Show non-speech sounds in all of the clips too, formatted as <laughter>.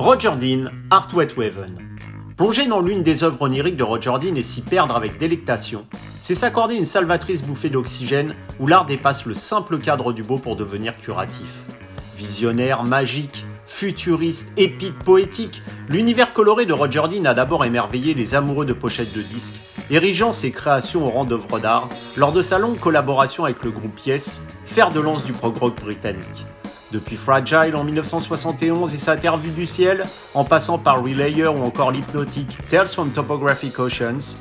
Roger Dean, Art Wet Waven. Plonger dans l'une des œuvres oniriques de Roger Dean et s'y perdre avec délectation, c'est s'accorder une salvatrice bouffée d'oxygène où l'art dépasse le simple cadre du beau pour devenir curatif. Visionnaire, magique, futuriste, épique, poétique, l'univers coloré de Roger Dean a d'abord émerveillé les amoureux de pochettes de disques, érigeant ses créations au rang d'œuvres d'art lors de sa longue collaboration avec le groupe Yes, fer de lance du prog rock britannique. Depuis Fragile en 1971 et sa Terre vue du ciel, en passant par Relayer ou encore l'hypnotique Tales from Topographic Oceans,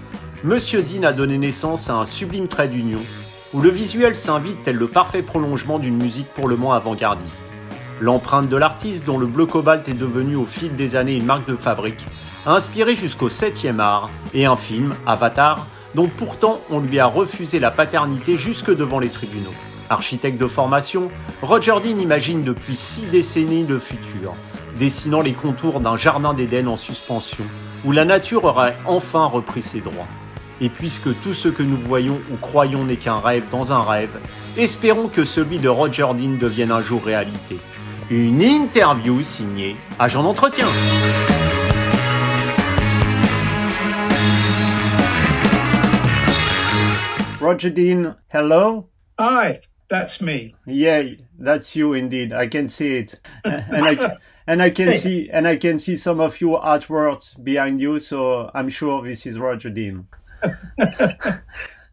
Monsieur Dean a donné naissance à un sublime trait d'union, où le visuel s'invite tel le parfait prolongement d'une musique pour le moins avant-gardiste. L'empreinte de l'artiste, dont le bleu cobalt est devenu au fil des années une marque de fabrique, a inspiré jusqu'au 7e art et un film, Avatar, dont pourtant on lui a refusé la paternité jusque devant les tribunaux. Architecte de formation, Roger Dean imagine depuis six décennies le futur, dessinant les contours d'un jardin d'Éden en suspension, où la nature aurait enfin repris ses droits. Et puisque tout ce que nous voyons ou croyons n'est qu'un rêve dans un rêve, espérons que celui de Roger Dean devienne un jour réalité. Une interview signée Agent d'entretien. Roger Dean, hello. Hi. That's me. Yeah, that's you indeed. I can see it, <laughs> and I and I can see and I can see some of your artworks behind you. So I'm sure this is Roger Dean. <laughs>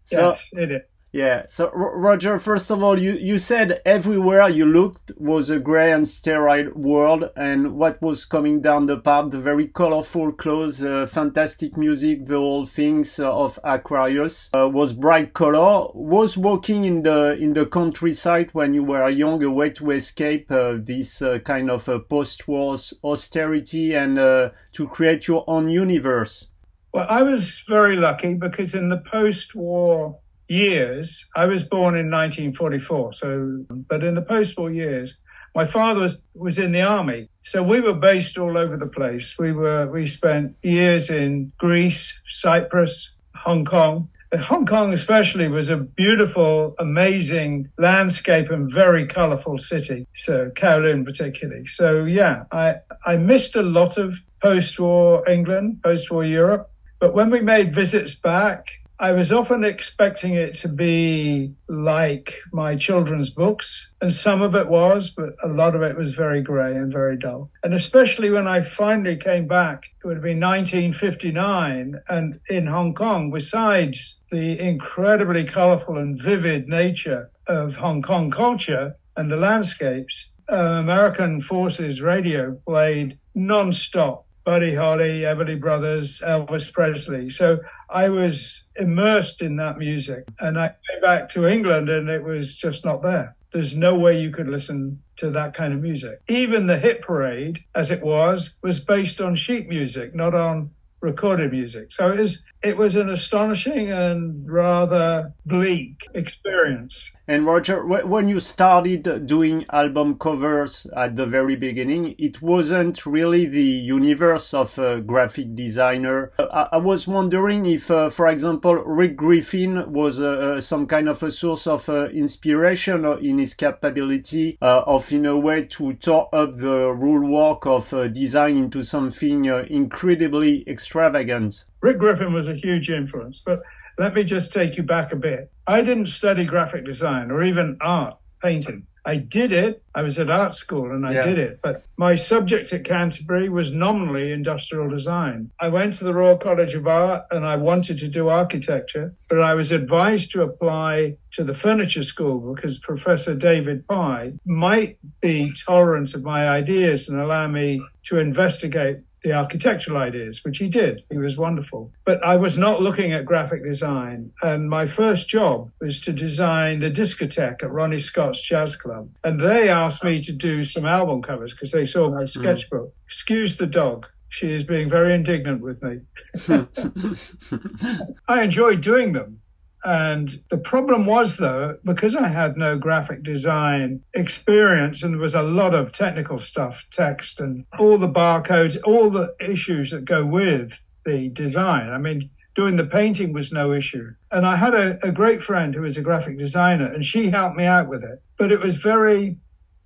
so, yes, it is. Yeah. So Roger, first of all, you, you said everywhere you looked was a grey and sterile world, and what was coming down the path, the very colorful clothes, uh, fantastic music, the whole things uh, of Aquarius uh, was bright color. Was walking in the in the countryside when you were young a way to escape uh, this uh, kind of post-war austerity and uh, to create your own universe? Well, I was very lucky because in the post-war years, I was born in 1944, so, but in the post war years, my father was, was in the army. So we were based all over the place. We were, we spent years in Greece, Cyprus, Hong Kong. Uh, Hong Kong especially was a beautiful, amazing landscape and very colorful city. So Kowloon particularly. So yeah, I, I missed a lot of post-war England, post-war Europe. But when we made visits back, I was often expecting it to be like my children's books, and some of it was, but a lot of it was very grey and very dull. And especially when I finally came back, it would been 1959, and in Hong Kong, besides the incredibly colourful and vivid nature of Hong Kong culture and the landscapes, uh, American Forces radio played non-stop Buddy Holly, Everly Brothers, Elvis Presley. So I was immersed in that music. And I came back to England and it was just not there. There's no way you could listen to that kind of music. Even the hit parade, as it was, was based on sheet music, not on recorded music. So it was it was an astonishing and rather bleak experience. And Roger, when you started doing album covers at the very beginning, it wasn't really the universe of a graphic designer. I, was wondering if, uh, for example, Rick Griffin was uh, uh, some kind of a source of uh, inspiration in his capability uh, of, in a way, to top up the rule work of uh, design into something incredibly extravagant. Rick Griffin was a huge influence, but let me just take you back a bit. I didn't study graphic design or even art, painting. I did it. I was at art school and I yeah. did it. But my subject at Canterbury was nominally industrial design. I went to the Royal College of Art and I wanted to do architecture, but I was advised to apply to the furniture school because Professor David Pye might be tolerant of my ideas and allow me to investigate the architectural ideas, which he did. He was wonderful. But I was not looking at graphic design. And my first job was to design a discotheque at Ronnie Scott's Jazz Club. And they asked me to do some album covers because they saw my hmm. sketchbook. Mm. Excuse the dog. She is being very indignant with me. <laughs> I enjoyed doing them and the problem was, though, because I had no graphic design experience and there was a lot of technical stuff, text and all the barcodes, all the issues that go with the design. I mean, doing the painting was no issue. And I had a, a great friend who was a graphic designer and she helped me out with it. But it was very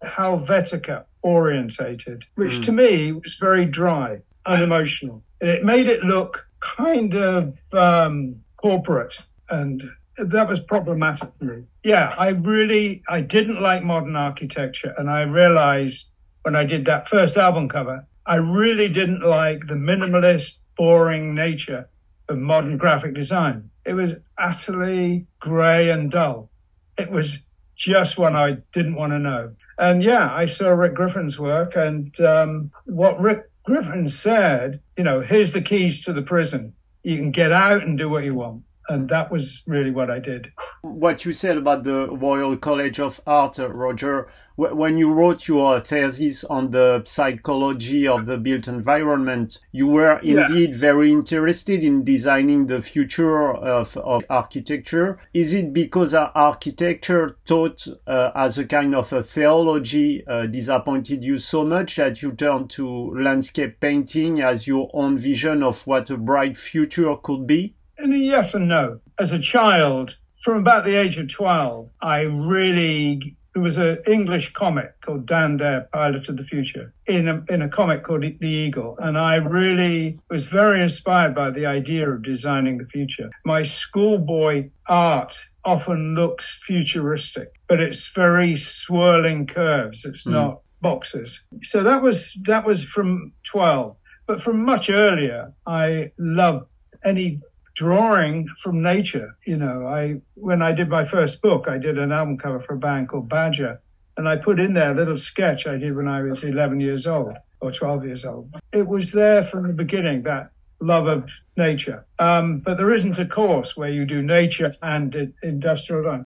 Helvetica orientated, which mm. to me was very dry, unemotional. And it made it look kind of um, corporate and that was problematic for me. Yeah, I really I didn't like modern architecture and I realized when I did that first album cover, I really didn't like the minimalist, boring nature of modern graphic design. It was utterly grey and dull. It was just what I didn't want to know. And yeah, I saw Rick Griffin's work, and um, what Rick Griffin said, you know, here's the keys to the prison. You can get out and do what you want and that was really what I did. What you said about the Royal College of Art, uh, Roger, when you wrote your thesis on the psychology of the built environment, you were indeed yeah. very interested in designing the future of, of architecture. Is it because architecture taught uh, as a kind of a theology uh, disappointed you so much that you turned to landscape painting as your own vision of what a bright future could be? And yes and no. As a child, from about the age of 12, I really there was an English comic called Dan Dare, Pilot of the Future, in a, in a comic called The Eagle. And I really was very inspired by the idea of designing the future. My schoolboy art often looks futuristic, but it's very swirling curves. It's mm. not boxes. So that was that was from 12. But from much earlier, I loved any drawing from nature. You know, I when I did my first book, I did an album cover for a band called Badger, and I put in there a little sketch I did when I was 11 years old or 12 years old. It was there from the beginning that love of nature. Um, but there isn't a course where you do nature and industrial design.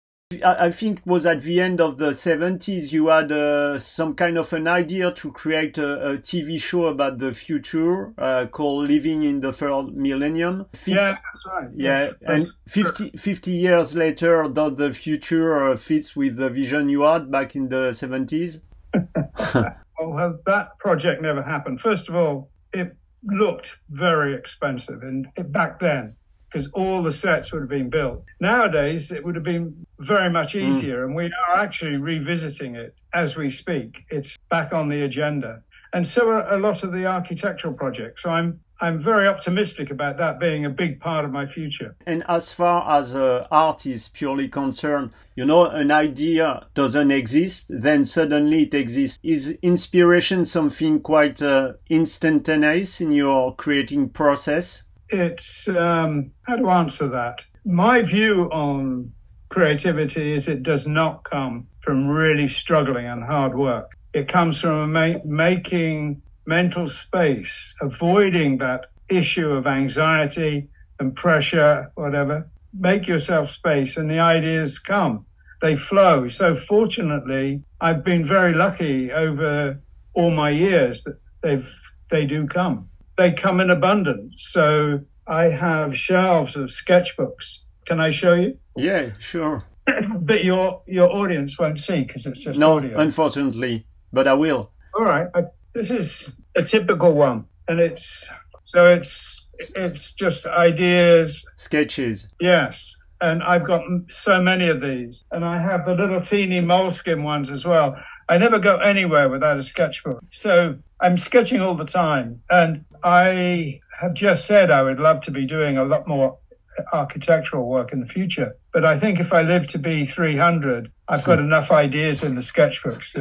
I think it was at the end of the 70s you had uh, some kind of an idea to create a, a TV show about the future uh, called Living in the Third Millennium. 50, yeah, that's right. Yeah, that's, and 50, 50 years later, does the future uh, fits with the vision you had back in the 70s? <laughs> well, that project never happened. First of all, it looked very expensive and back then because all the sets would have been built. Nowadays, it would have been very much hmm. easier, mm. and we are actually revisiting it as we speak. It's back on the agenda, and so are a lot of the architectural projects. So I'm I'm very optimistic about that being a big part of my future. And as far as uh, art is purely concerned, you know, an idea doesn't exist, then suddenly it exists. Is inspiration something quite uh, instantaneous in your creating process? It's um, how to answer that. My view on creativity is it does not come from really struggling and hard work. It comes from ma- making mental space, avoiding that issue of anxiety and pressure, whatever. Make yourself space, and the ideas come. They flow. So, fortunately, I've been very lucky over all my years that they've they do come they come in abundance. So I have shelves of sketchbooks. Can I show you? Yeah, sure. <clears throat> but your your audience won't see because it's just no, audio. unfortunately, but I will. All right, I, this is a typical one, and it's so it's it's just ideas, sketches. Yes, and I've got so many of these, and I have the little teeny moleskin ones as well. I never go anywhere without a sketchbook, so I'm sketching all the time, and I have just said I would love to be doing a lot more architectural work in the future. But I think if I live to be 300, I've got enough ideas in the sketchbooks.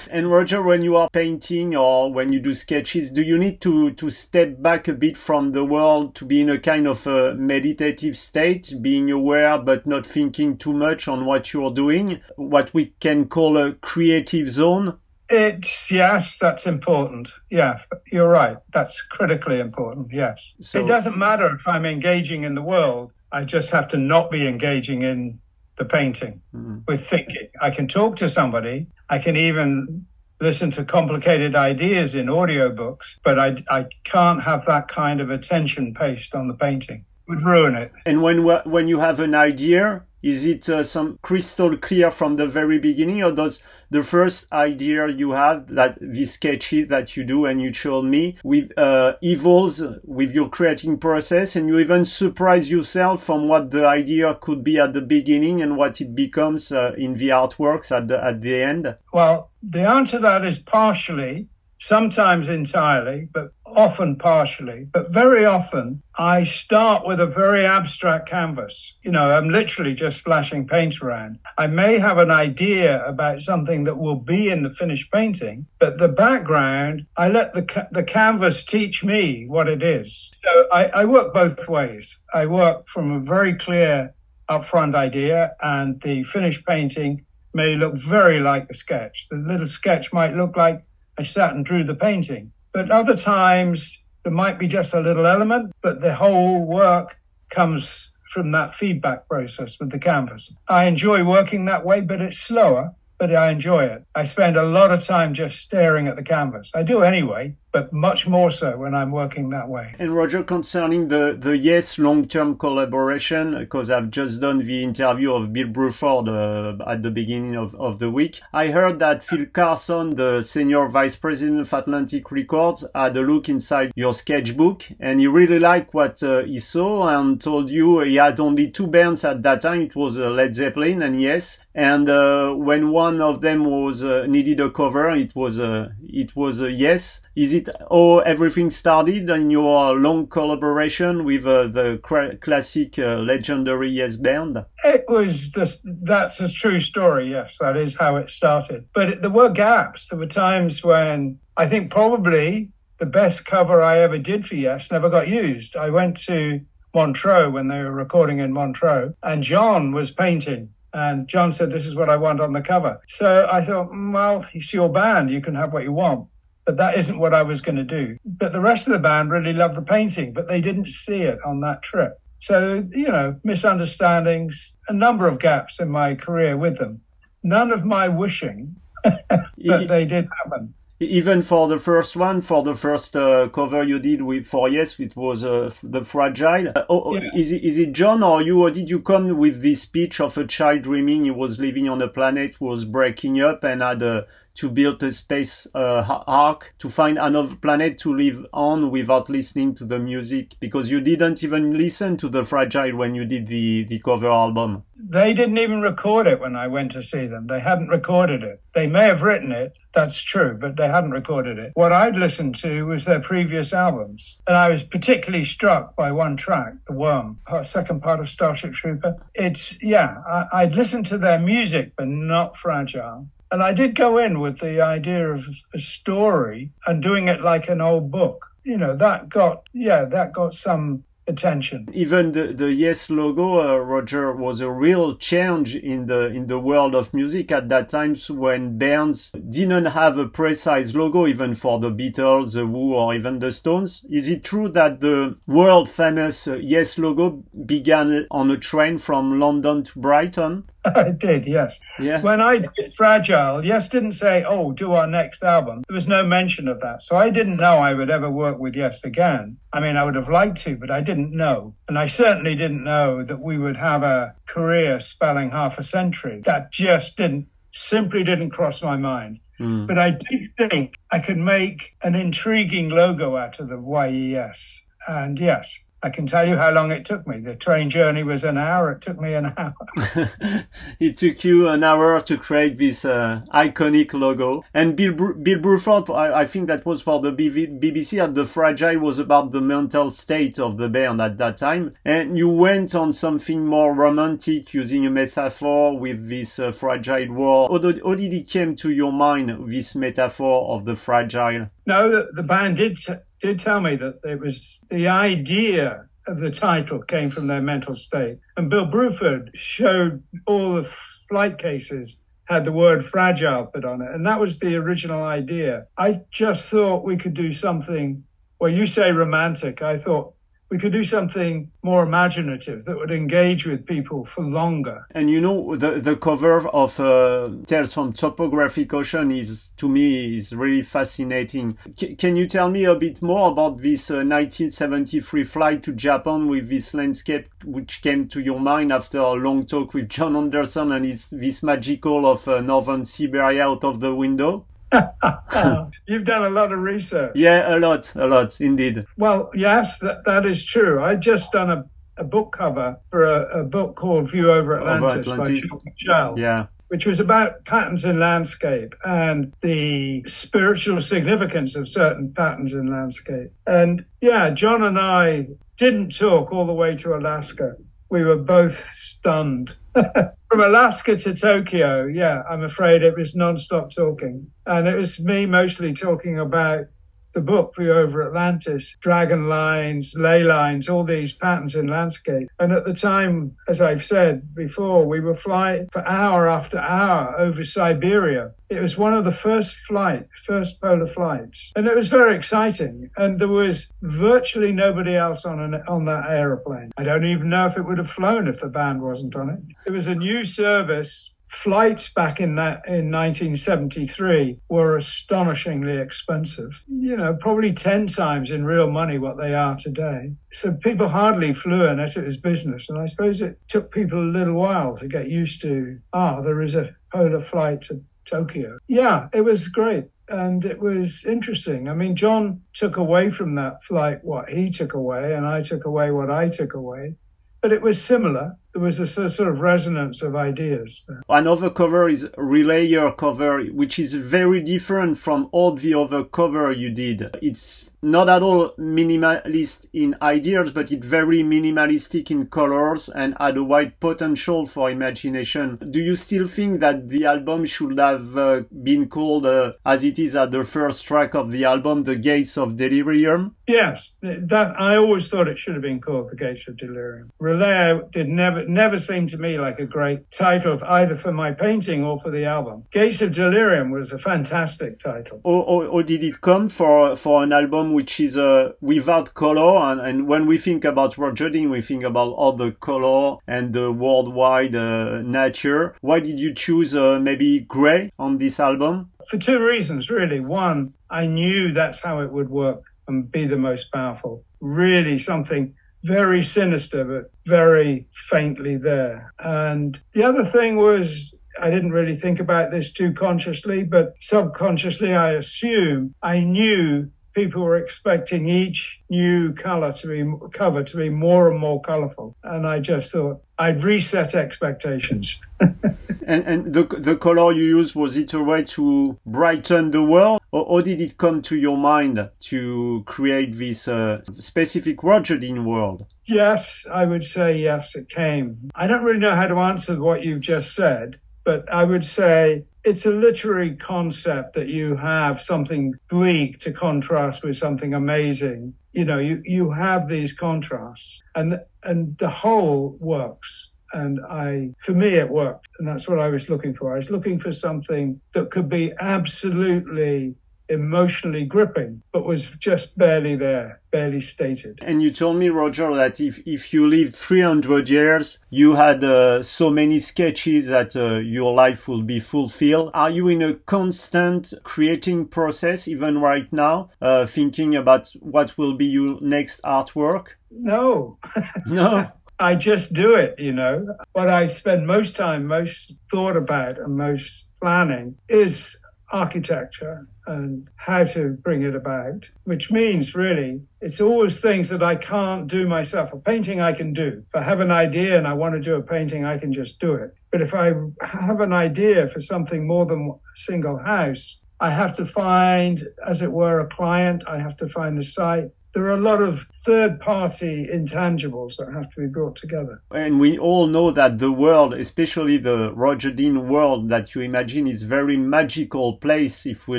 <laughs> and Roger, when you are painting or when you do sketches, do you need to, to step back a bit from the world to be in a kind of a meditative state, being aware but not thinking too much on what you're doing? What we can call a creative zone? It's yes, that's important. Yeah, you're right. That's critically important. Yes. So, it doesn't matter if I'm engaging in the world. I just have to not be engaging in the painting mm-hmm. with thinking. I can talk to somebody. I can even listen to complicated ideas in audiobooks, but I, I can't have that kind of attention paced on the painting. It would ruin it. And when when you have an idea, Is it uh, some crystal clear from the very beginning, or does the first idea you have that these sketches that you do and you showed me with uh, evolves with your creating process, and you even surprise yourself from what the idea could be at the beginning and what it becomes uh, in the artworks at the at the end? Well, the answer to that is partially sometimes entirely, but often partially. But very often, I start with a very abstract canvas. You know, I'm literally just splashing paint around. I may have an idea about something that will be in the finished painting, but the background, I let the, ca- the canvas teach me what it is. So I, I work both ways. I work from a very clear upfront idea, and the finished painting may look very like the sketch. The little sketch might look like I sat and drew the painting. But other times there might be just a little element, but the whole work comes from that feedback process with the canvas. I enjoy working that way, but it's slower, but I enjoy it. I spend a lot of time just staring at the canvas. I do anyway, but much more so when I'm working that way. And Roger, concerning the, the Yes long-term collaboration, because I've just done the interview of Bill Bruford uh, at the beginning of, of the week, I heard that Phil Carson, the senior vice president of Atlantic Records, had a look inside your sketchbook and he really liked what uh, he saw and told you he had only two bands at that time. It was uh, Led Zeppelin and Yes. And uh, when one of them was uh, needed a cover, it was uh, it was a Yes. Is it how everything started in your long collaboration with uh, the classic uh, legendary Yes Band? It was this, that's a true story. Yes, that is how it started. But it, there were gaps. There were times when I think probably the best cover I ever did for Yes never got used. I went to Montreux when they were recording in Montreux, and Jon was painting and Jon said, This is what I want on the cover. So I thought, mm, Well, it's your band. You can have what you want but that isn't what I was going to do. But the rest of the band really loved the painting, but they didn't see it on that trip. So, you know, misunderstandings, a number of gaps in my career with them. None of my wishing, <laughs> but they did happen even for the first one, for the first uh, cover you did with for Yes, it was uh, the Fragile. Uh, oh, oh, yeah. is it is it Jon or you, or did you come with this speech of a child dreaming he was living on a planet was breaking up and had a to build a space uh, ark to find another planet to live on without listening to the music because you didn't even listen to the fragile when you did the the cover album. They didn't even record it when i went to see them. They hadn't recorded it. They may have written it that's true but they hadn't recorded it. What i'd listened to was their previous albums and i was particularly struck by one track the Würm second part of starship trooper. It's yeah I, i'd listened to their music but not fragile and I did go in with the idea of a story and doing it like an old book. You know, that got, yeah, that got some attention. Even the, the Yes logo, uh, Roger, was a real change in the in the world of music at that time when bands didn't have a precise logo, even for the Beatles, the Who, or even the Stones. Is it true that the world famous uh, Yes logo began on a train from London to Brighton? <laughs> I did, yes. Yeah. When I did Fragile, Yes didn't say, oh, do our next album. There was no mention of that. So I didn't know I would ever work with Yes again. I mean, I would have liked to, but I didn't know. And I certainly didn't know that we would have a career spelling half a century. That just didn't, simply didn't cross my mind. Mm. But I did think I could make an intriguing logo out of the YES. And yes, I can tell you how long it took me. The train journey was an hour. It took me an hour. <laughs> it took you an hour to create this uh, iconic logo. And Bill, Br- Bill Bruford, I, I, think that was for the BBC, at the Fragile was about the mental state of the band at that time. And you went on something more romantic using a metaphor with this uh, fragile world. How did, how did it came to your mind, this metaphor of the fragile? No, the, the band did did tell me that it was the idea of the title came from their mental state. And Bill Bruford showed all the flight cases had the word fragile put on it. And that was the original idea. I just thought we could do something, well, you say romantic. I thought we could do something more imaginative that would engage with people for longer. And you know, the, the cover of uh, Tales from Topographic Ocean is, to me, is really fascinating. C- can you tell me a bit more about this uh, 1973 flight to Japan with this landscape which came to your mind after a long talk with Jon Anderson and his, this magical of uh, northern Siberia out of the window? <laughs> You've done a lot of research. Yeah, a lot, a lot, indeed. Well, yes, that, that is true. I just done a, a book cover for a, a book called View Over Atlantis, Over Atlantis. by Michell. Yeah. Which was about patterns in landscape and the spiritual significance of certain patterns in landscape. And yeah, Jon and I didn't talk all the way to Alaska. We were both stunned <laughs> From Alaska to Tokyo, yeah, I'm afraid it was non-stop talking. And it was me mostly talking about the book View Over Atlantis, dragon lines, ley lines, all these patterns in landscape. And at the time, as I've said before, we were flying for hour after hour over Siberia. It was one of the first flight, first polar flights, and it was very exciting. And there was virtually nobody else on an, on that aeroplane. I don't even know if it would have flown if the band wasn't on it. It was a new service flights back in that in 1973 were astonishingly expensive. You know, probably 10 times in real money what they are today. So people hardly flew unless it was business. And I suppose it took people a little while to get used to, ah, there is a polar flight to Tokyo. Yeah, it was great. And it was interesting. I mean, Jon took away from that flight what he took away, and I took away what I took away but it was similar. There was a sort of resonance of ideas. Another cover is Relayer cover, which is very different from all the other cover you did. It's not at all minimalist in ideas, but it's very minimalistic in colors and had a wide potential for imagination. Do you still think that the album should have uh, been called, uh, as it is at the first track of the album, The Gates of Delirium? Yes, that I always thought it should have been called The Gates of Delirium. Relayer did never never seemed to me like a great title either for my painting or for the album. Gates of Delirium was a fantastic title. Or, or, or did it come for for an album which is uh, without color? And, and when we think about Roger Dean, we think about all the color and the worldwide uh, nature. Why did you choose uh, maybe gray on this album? For two reasons, really. One, I knew that's how it would work and be the most powerful. Really something very sinister, but very faintly there. And the other thing was, I didn't really think about this too consciously, but subconsciously, I assume I knew people were expecting each new color to be cover to be more and more colorful and i just thought i'd reset expectations <laughs> and, and the, the color you used was it a way to brighten the world or, or did it come to your mind to create this uh, specific Roger Dean world yes i would say yes it came i don't really know how to answer what you've just said but I would say it's a literary concept that you have something bleak to contrast with something amazing. You know, you, you have these contrasts and, and the whole works. And I, for me, it worked. And that's what I was looking for. I was looking for something that could be absolutely emotionally gripping, but was just barely there, barely stated. And you told me, Roger, that if, if you lived 300 years, you had uh, so many sketches that uh, your life will be fulfilled. Are you in a constant creating process, even right now, uh, thinking about what will be your next artwork? No. no. <laughs> I just do it, you know. What I spend most time, most thought about, and most planning is architecture and how to bring it about, which means really it's always things that I can't do myself. A painting I can do. If I have an idea and I want to do a painting, I can just do it. But if I have an idea for something more than a single house, I have to find, as it were, a client. I have to find a site there are a lot of third party intangibles that have to be brought together. And we all know that the world, especially the Roger Dean world that you imagine, is very magical place if we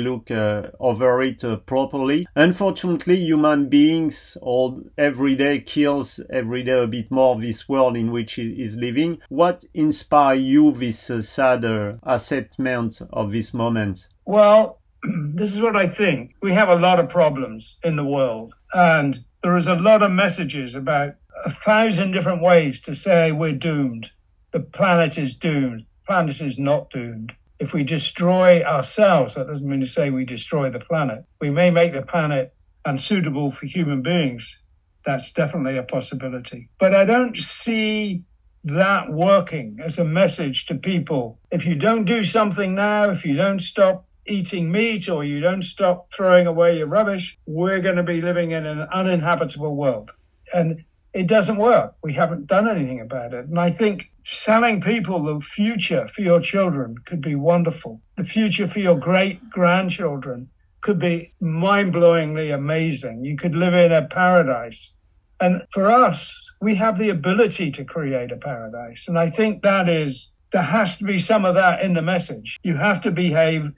look uh, over it uh, properly. Unfortunately, human beings all every day kills every day a bit more of this world in which he is living. What inspire you this uh, sad uh, assessment of this moment? Well, <clears throat> this is what I think. We have a lot of problems in the world, and there is a lot of messages about a thousand different ways to say we're doomed. The planet is doomed. The planet is not doomed. If we destroy ourselves, that doesn't mean to say we destroy the planet. We may make the planet unsuitable for human beings. That's definitely a possibility. But I don't see that working as a message to people. If you don't do something now, if you don't stop eating meat or you don't stop throwing away your rubbish, we're going to be living in an uninhabitable world. And it doesn't work. We haven't done anything about it. And I think selling people the future for your children could be wonderful. The future for your great grandchildren could be mind blowingly amazing. You could live in a paradise. And for us, we have the ability to create a paradise. And I think that is, there has to be some of that in the message. You have to behave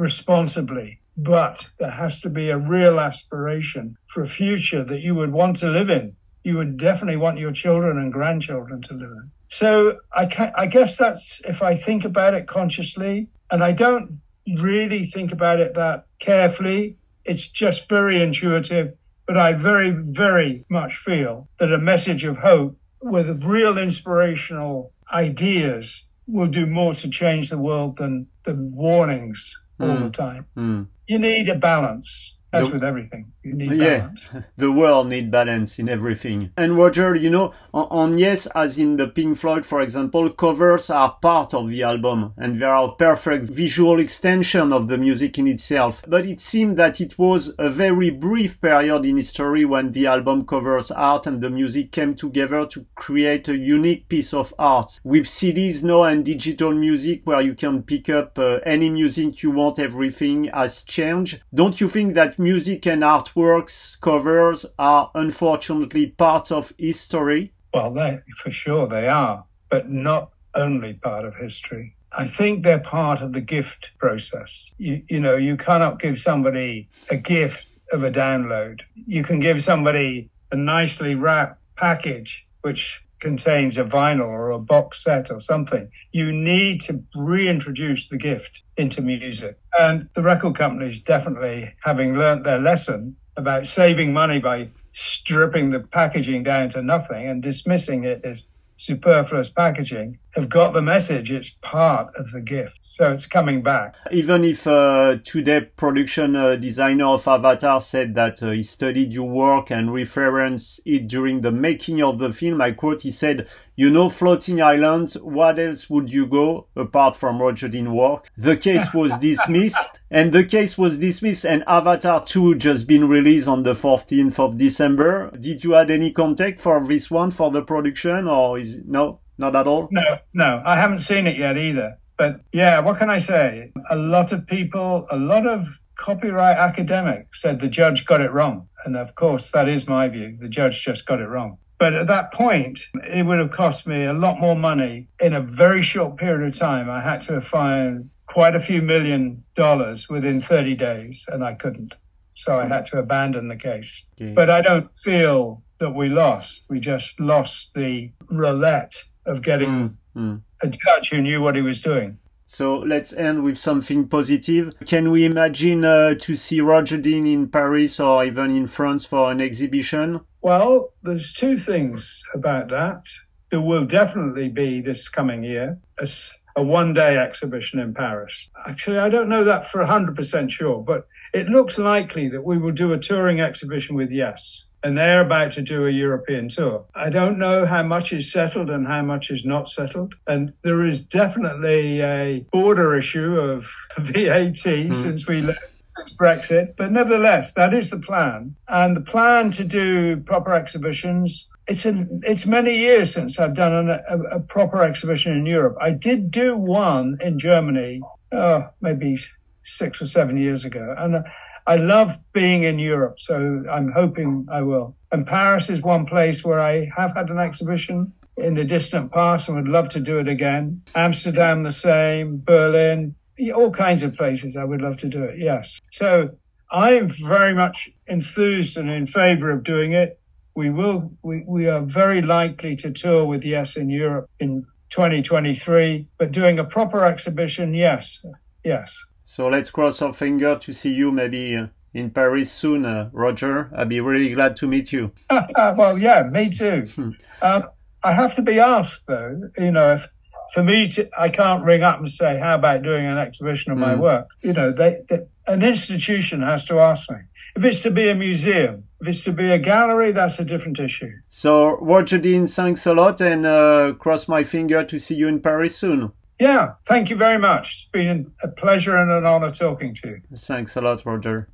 responsibly, but there has to be a real aspiration for a future that you would want to live in. You would definitely want your children and grandchildren to live in. So I, I guess that's if I think about it consciously, and I don't really think about it that carefully. It's just very intuitive but I very, very much feel that a message of hope with real inspirational ideas will do more to change the world than the warnings all mm. the time. Mm. You need a balance. As the, with everything. You need balance. Yeah, <laughs> the world need balance in everything. And Roger, you know, on, on, Yes, as in the Pink Floyd, for example, covers are part of the album and they are a perfect visual extension of the music in itself. But it seemed that it was a very brief period in history when the album covers art and the music came together to create a unique piece of art. With CDs now and digital music where you can pick up uh, any music you want, everything has changed. Don't you think that music and artworks covers are unfortunately part of history? Well, they, for sure they are, but not only part of history. I think they're part of the gift process. You, you know, you cannot give somebody a gift of a download. You can give somebody a nicely wrapped package, which contains a vinyl or a box set or something. You need to reintroduce the gift into music. And the record companies definitely, having learnt their lesson about saving money by stripping the packaging down to nothing and dismissing it as superfluous packaging have got the message. It's part of the gift. So it's coming back. Even if uh, today production uh, designer of Avatar said that uh, he studied your work and referenced it during the making of the film, I quote, he said, you know, floating islands, what else would you go apart from Roger Dean work? The case <laughs> was dismissed and the case was dismissed and Avatar 2 just been released on the 14th of December. Did you had any contact for this one for the production or is no, not at all? No, no, I haven't seen it yet either. But yeah, what can I say? A lot of people, a lot of copyright academics said the judge got it wrong. And of course, that is my view. The judge just got it wrong. But at that point, it would have cost me a lot more money in a very short period of time. I had to have found quite a few million dollars within 30 days, and I couldn't. So I had to abandon the case. Okay. But I don't feel that we lost. We just lost the roulette of getting mm, mm. a judge who knew what he was doing. So let's end with something positive. Can we imagine uh, to see Roger Dean in Paris or even in France for an exhibition? Well, there's two things about that. There will definitely be this coming year a, a one day exhibition in Paris. Actually, I don't know that for 100% sure, but it looks likely that we will do a touring exhibition with Yes and they're about to do a European tour. I don't know how much is settled and how much is not settled. And there is definitely a border issue of <laughs> VAT mm. since we left. Since Brexit, but nevertheless, that is the plan. And the plan to do proper exhibitions it's a, it's many years since I've done an, a, a, proper exhibition in Europe. I did do one in Germany, oh, maybe six or seven years ago, and I love being in Europe, so I'm hoping I will. And Paris is one place where I have had an exhibition in the distant past and would love to do it again. Amsterdam, the same, Berlin, all kinds of places I would love to do it, yes. So I am very much enthused and in favor of doing it. We will, we, we are very likely to tour with Yes in Europe in 2023, but doing a proper exhibition, yes, yes. So let's cross our finger to see you maybe uh, in Paris soon, uh, Roger. I'd be really glad to meet you. <laughs> well, yeah, me too. <laughs> um, I have to be asked though, you know, if for me to, I can't ring up and say, how about doing an exhibition of my work? You know, they, they, an institution has to ask me. If it's to be a museum, if it's to be a gallery, that's a different issue. So, Roger Dean, thanks a lot and uh, cross my finger to see you in Paris soon. Yeah, thank you very much. It's been a pleasure and an honor talking to you. Thanks a lot, Roger.